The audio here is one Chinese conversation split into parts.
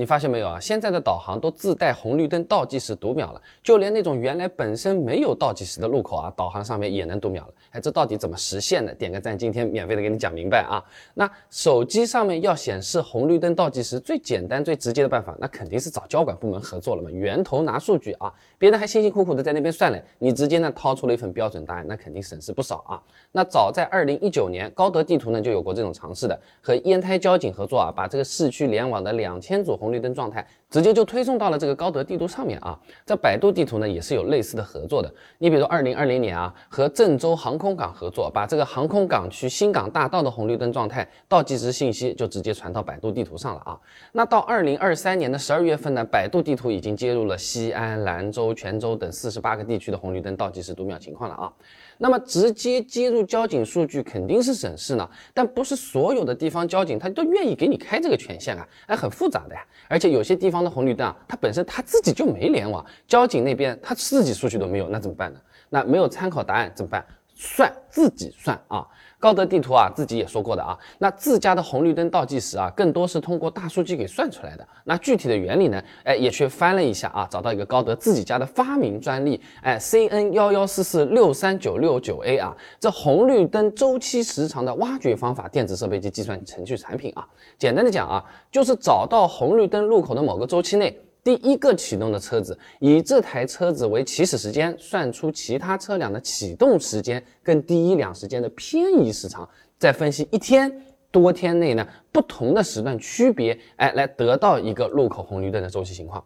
你发现没有啊？现在的导航都自带红绿灯倒计时读秒了，就连那种原来本身没有倒计时的路口啊，导航上面也能读秒了。哎，这到底怎么实现的？点个赞，今天免费的给你讲明白啊。那手机上面要显示红绿灯倒计时，最简单最直接的办法，那肯定是找交管部门合作了嘛，源头拿数据啊，别人还辛辛苦苦的在那边算嘞，你直接呢掏出了一份标准答案，那肯定省事不少啊。那早在二零一九年，高德地图呢就有过这种尝试的，和烟台交警合作啊，把这个市区联网的两千组红红绿灯状态。直接就推送到了这个高德地图上面啊，在百度地图呢也是有类似的合作的。你比如说二零二零年啊，和郑州航空港合作，把这个航空港区新港大道的红绿灯状态倒计时信息就直接传到百度地图上了啊。那到二零二三年的十二月份呢，百度地图已经接入了西安、兰州、泉州等四十八个地区的红绿灯倒计时读秒情况了啊。那么直接接入交警数据肯定是省事呢，但不是所有的地方交警他都愿意给你开这个权限啊，哎，很复杂的呀。而且有些地方的红绿灯啊，它本身它自己就没联网，交警那边它自己数据都没有，那怎么办呢？那没有参考答案怎么办？算自己算啊。高德地图啊，自己也说过的啊，那自家的红绿灯倒计时啊，更多是通过大数据给算出来的。那具体的原理呢？哎，也去翻了一下啊，找到一个高德自己家的发明专利，哎，CN 幺幺四四六三九六九 A 啊，这红绿灯周期时长的挖掘方法电子设备及计算程序产品啊。简单的讲啊，就是找到红绿灯路口的某个周期内。第一个启动的车子，以这台车子为起始时间，算出其他车辆的启动时间跟第一辆时间的偏移时长，再分析一天多天内呢不同的时段区别，哎，来得到一个路口红绿灯的周期情况。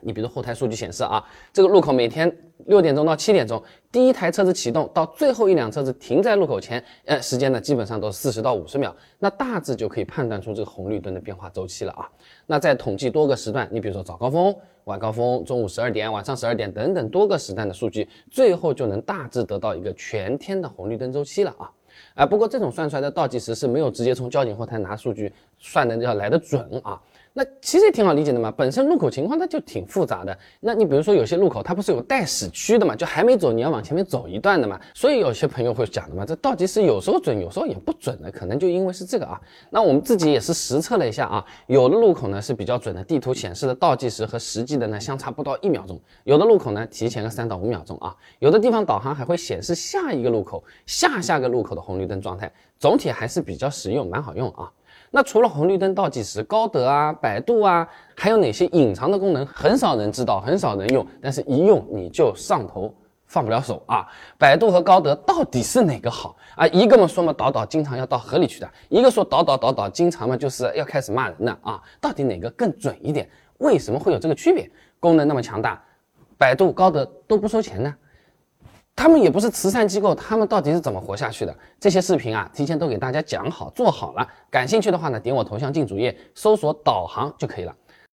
你比如后台数据显示啊，这个路口每天六点钟到七点钟，第一台车子启动到最后一辆车子停在路口前，呃，时间呢基本上都是四十到五十秒，那大致就可以判断出这个红绿灯的变化周期了啊。那再统计多个时段，你比如说早高峰、晚高峰、中午十二点、晚上十二点等等多个时段的数据，最后就能大致得到一个全天的红绿灯周期了啊。啊，不过这种算出来的倒计时是没有直接从交警后台拿数据算的要来的准啊。那其实也挺好理解的嘛，本身路口情况它就挺复杂的。那你比如说有些路口它不是有待驶区的嘛，就还没走你要往前面走一段的嘛。所以有些朋友会讲的嘛，这倒计时有时候准，有时候也不准的，可能就因为是这个啊。那我们自己也是实测了一下啊，有的路口呢是比较准的，地图显示的倒计时和实际的呢相差不到一秒钟；有的路口呢提前个三到五秒钟啊。有的地方导航还会显示下一个路口、下下个路口的红绿灯状态，总体还是比较实用，蛮好用啊。那除了红绿灯倒计时，高德啊、百度啊，还有哪些隐藏的功能，很少人知道，很少人用，但是一用你就上头，放不了手啊！百度和高德到底是哪个好啊？一个嘛说嘛导导经常要到河里去的，一个说导导导导经常嘛就是要开始骂人的啊！到底哪个更准一点？为什么会有这个区别？功能那么强大，百度、高德都不收钱呢？他们也不是慈善机构，他们到底是怎么活下去的？这些视频啊，提前都给大家讲好做好了。感兴趣的话呢，点我头像进主页，搜索导航就可以了。